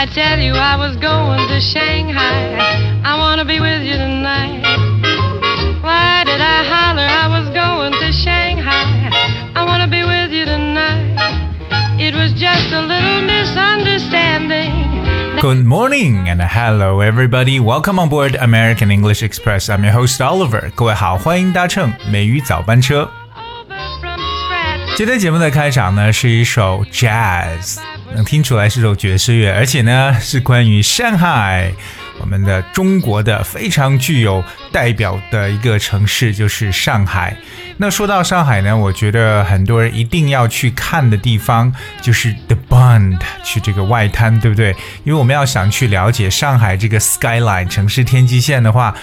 I tell you I was going to Shanghai? I wanna be with you tonight. Why did I holler I was going to Shanghai? I wanna be with you tonight. It was just a little misunderstanding. Good morning and hello everybody. Welcome on board American English Express. I'm your host Oliver. 各位好，欢迎搭乘美语早班车。 Over from scratch. 今天节目的开场呢是一首 jazz， 能听出来是首爵士乐，而且呢是关于上海，我们的中国的非常具有代表的一个城市就是上海。那说到上海呢，我觉得很多人一定要去看的地方就是 The Bund，去这个外滩，对不对？因为我们要想去了解上海这个 skyline 城市天际线的话。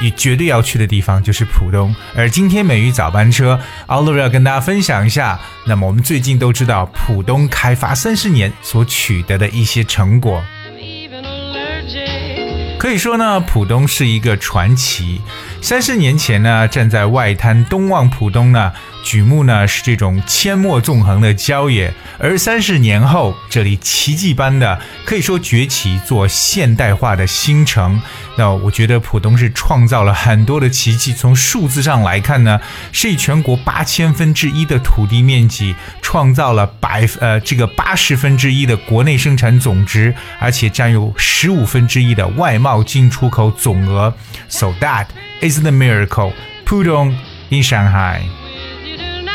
你绝对要去的地方就是浦东。而今天美语早班车奥乐要跟大家分享一下。那么我们最近都知道浦东开发三十年所取得的一些成果。可以说呢，浦东是一个传奇。三十年前呢，站在外滩东望浦东呢，举目呢是这种阡陌纵横的郊野；而三十年后，这里奇迹般的可以说崛起，做现代化的新城。那我觉得浦东是创造了很多的奇迹。从数字上来看呢，是以全国八千分之一的土地面积，创造了百呃这个八十分之一的国内生产总值，而且占有十五分之一的外贸进出口总额。So that is the miracle. Pudong in Shanghai. With you tonight.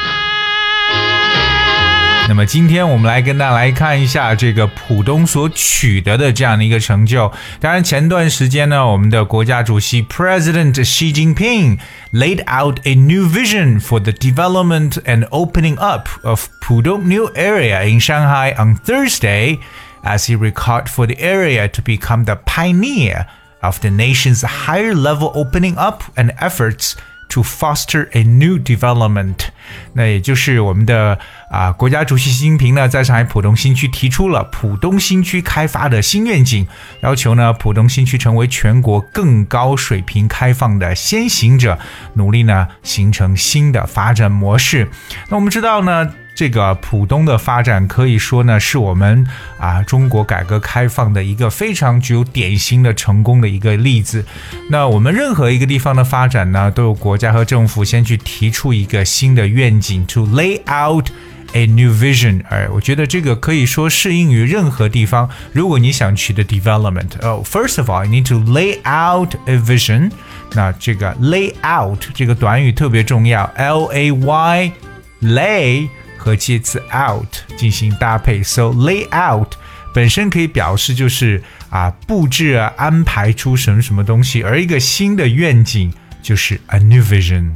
那么今天我们来跟大家来看一下这个浦东所取得的这样的一个成就。当然，前段时间呢，我们的国家主席 President Xi Jinping laid out a new vision for the development and opening up of Pudong New Area in Shanghai on Thursday, as he recalled for the area to become the pioneer of the nation's higher level opening up and efforts to foster a new development。那也就是我们的啊国家主席习近平呢，在上海浦东新区提出了浦东新区开发的新愿景，要求呢浦东新区成为全国更高水平开放的先行者，努力呢形成新的发展模式。那我们知道呢。 这个浦东的发展可以说呢，是我们啊中国改革开放的一个非常具有典型的成功的一个例子。那我们任何一个地方的发展呢，都有国家和政府先去提出一个新的愿景，to lay out a new vision。哎我觉得这个可以说适应于任何地方。如果你想取得 development，哦、f i r s t of all you need to lay out a vision。那这个 lay out 这个短语特别重要，L A Y lay。和介词 out 进行搭配，so lay out 本身可以表示就是啊布置啊安排出什么什么东西，而一个新的愿景就是 a new vision。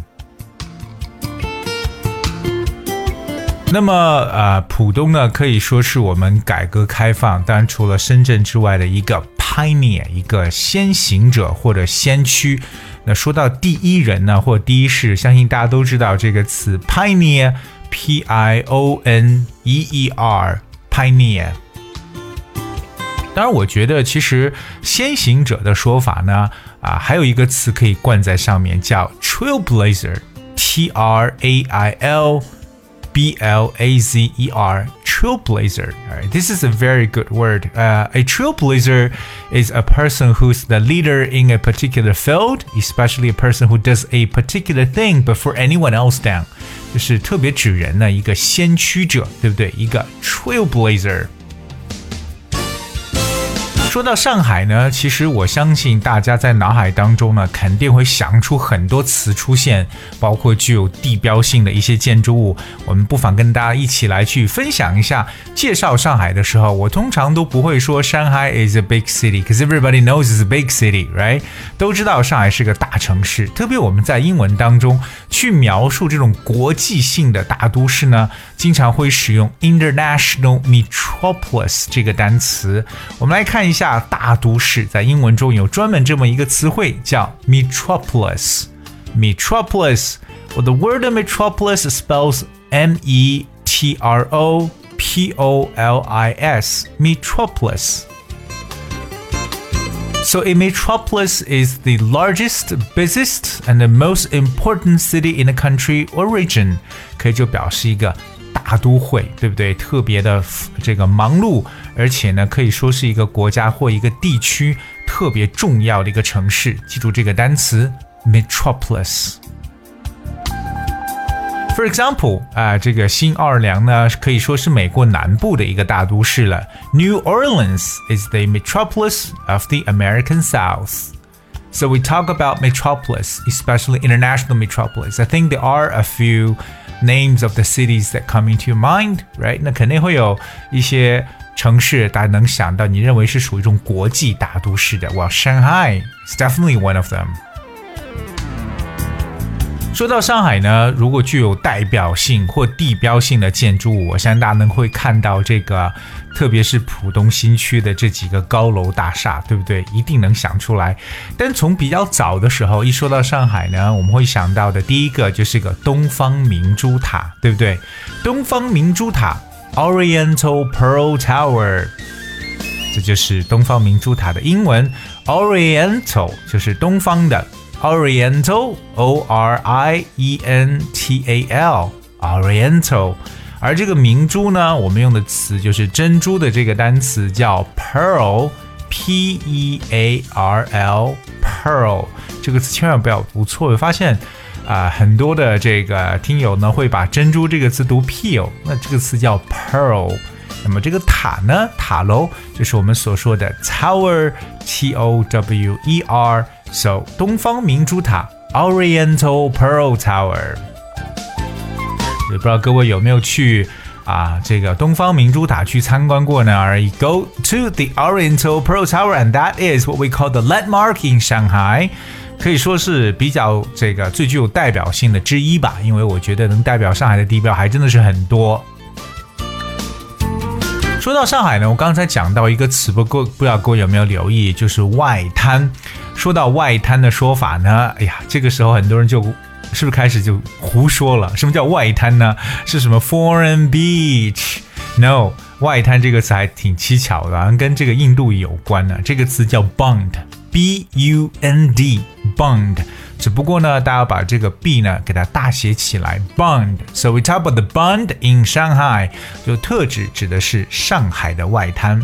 那么呃，浦东呢可以说是我们改革开放，当然除了深圳之外的一个 pioneer，一个先行者或者先驱。那说到第一人呢，或第一世，相信大家都知道这个词 pioneer。P I O N E E R，pioneer。当然，我觉得其实先行者的说法呢，啊，还有一个词可以冠在上面，叫 trailblazer，T R A I L B L A Z E R。Trailblazer. Alright, this is a very good word. Uh, a trailblazer is a person who's the leader in a particular field, especially a person who does a particular thing before anyone else down. 就是特别指人的一个先驱者，对不对？一个 trailblazer。 说到上海呢，其实我相信大家在脑海当中呢，肯定会想出很多词出现，包括具有地标性的一些建筑物。我们不妨跟大家一起来去分享一下。介绍上海的时候，我通常都不会说 Shanghai is a big city”，cause everybody knows it's a big city，right？都知道上海是个大城市。特别我们在英文当中去描述这种国际性的大都市呢，经常会使用 international metropolis 这个单词。我们来看一下。大都市在英文中有专门这么一个词汇叫 metropolis。metropolis, well, the word metropolis spells M E T R O P O L I S. Metropolis. So a metropolis is the largest, busiest, and the most important city in a country or region. 可以就表示一个 大都会，对不对？特别的这个忙碌，而且呢，可以说是一个国家或一个地区特别重要的一个城市。记住这个单词，metropolis。For example，啊，这个新奥尔良呢，可以说是美国南部的一个大都市了。New Orleans is the metropolis of the American South. So we talk about metropolis, especially international metropolis. I think there are a few names of the cities that come into your mind, right? 那肯定会有一些城市大家能想到，你认为是属于一种国际大都市的。Well, Shanghai is definitely one of them. 说到上海呢，如果具有代表性或地标性的建筑物，我相信大家能会看到这个，特别是浦东新区的这几个高楼大厦，对不对？一定能想出来。但从比较早的时候，一说到上海呢，我们会想到的第一个就是个东方明珠塔，对不对？东方明珠塔 （Oriental Pearl Tower），这就是东方明珠塔的英文 “Oriental”，就是东方的。Oriental, O R I E N T A L, Oriental。而这个明珠呢，我们用的词就是珍珠的这个单词叫 pearl, P E A R L, pearl。这个词千万不要读错。我发现啊、很多的这个听友呢会把珍珠这个词读 peel，那这个词叫 pearl。那么这个塔呢，塔楼就是我们所说的 tower，T O W E R。So 东方明珠塔 Oriental Pearl Tower，也不知道各位有没有去啊这个东方明珠塔去参观过呢？Are you go to the Oriental Pearl Tower and that is what we call the landmark in Shanghai？可以说是比较这个最具有代表性的之一吧，因为我觉得能代表上海的地标还真的是很多。说到上海呢，我刚才讲到一个词，不过不知道各位有没有留意，就是外滩。说到外滩的说法呢，哎呀，这个时候很多人就是不是开始就胡说了？什么叫外滩呢？是什么 foreign beach？No，外滩这个词还挺蹊跷的，跟这个印度有关呢。这个词叫 bund，b u n d，bund。只不过呢，大家把这个 b 呢给它大写起来，Bond。So we talk about the Bond in Shanghai，就特指指的是上海的外滩。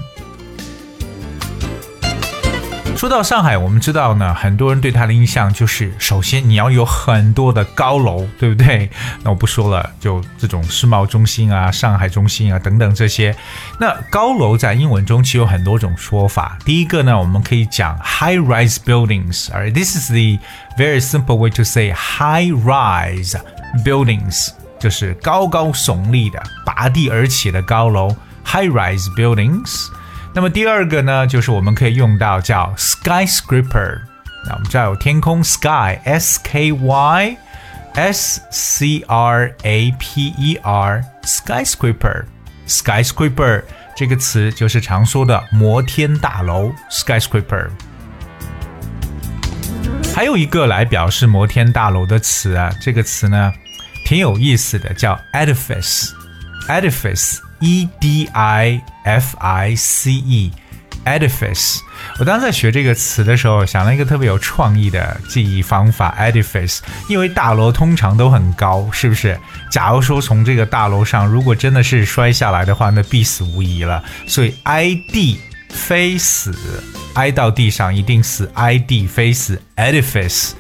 说到上海，我们知道呢，很多人对它的印象就是，首先你要有很多的高楼，对不对？那我不说了，就这种世贸中心啊、上海中心啊等等这些。那高楼在英文中其实有很多种说法。第一个呢，我们可以讲 high-rise buildings，而 this is the very simple way to say high-rise buildings，就是高高耸立的、拔地而起的高楼，high-rise buildings。那么第二个呢，就是我们可以用到叫 skyscraper。那我们知道有天空 sky s k y s c r a p e r skyscraper skyscraper 这个词就是常说的摩天大楼 skyscraper。还有一个来表示摩天大楼的词啊，这个词呢挺有意思的，叫 edifice edifice。E D I F I C E，edifice。我当时在学这个词的时候，想了一个特别有创意的记忆方法，edifice。因为大楼通常都很高，是不是？假如说从这个大楼上，如果真的是摔下来的话，那必死无疑了。所以挨地非死，挨到地上一定死，挨地非死，edifice。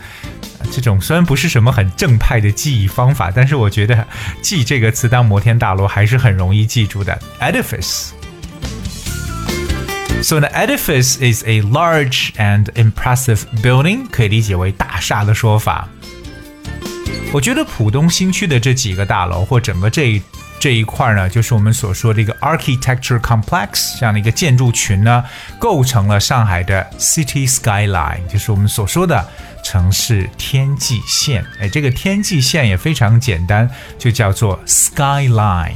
这种虽然不是什么很正派的记忆方法，但是我觉得记这个词当摩天大楼还是很容易记住的。Edifice。So an edifice is a large and impressive building，可以理解为大厦的说法。我觉得浦东新区的这几个大楼或整个这这一块呢，就是我们所说的一个 architecture complex 这样的一个建筑群呢，构成了上海的 city skyline，就是我们所说的。城市天际线，哎，这个天际线也非常简单，就叫做 skyline。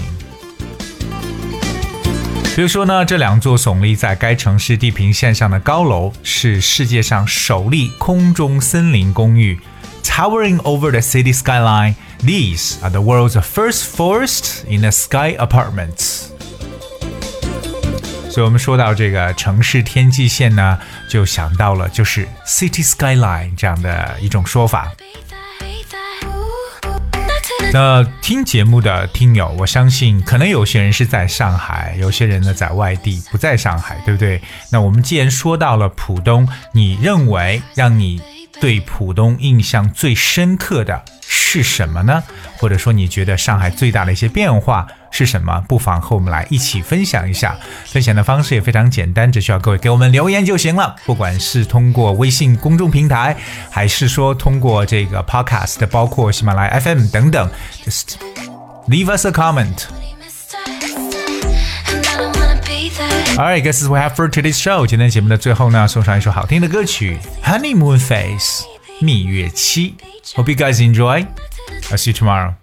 比如说呢，这两座耸立在该城市地平线上的高楼是世界上首例空中森林公寓，towering over the city skyline. These are the world's first forest in the sky apartments. 所以，我们说到这个城市天际线呢，就想到了就是 city skyline 这样的一种说法。那听节目的听友，我相信可能有些人是在上海，有些人呢在外地，不在上海，对不对？那我们既然说到了浦东，你认为让你对浦东印象最深刻的是什么呢？或者说你觉得上海最大的一些变化是什么？不妨和我们来一起分享一下。分享的方式也非常简单，只需要各位给我们留言就行了。不管是通过微信公众平台，还是说通过这个 Podcast，包括喜马拉雅 FM 等等，just leave us a comment。Alright, guys, we have for today's show。今天节目的最后呢，送上一首好听的歌曲《Honeymoon Phase》蜜月期。Hope you guys enjoy. I'll see you tomorrow.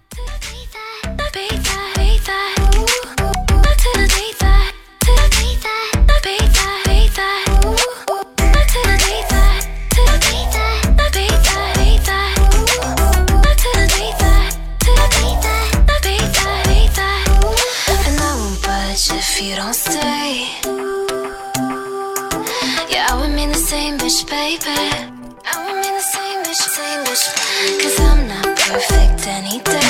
Danny Day.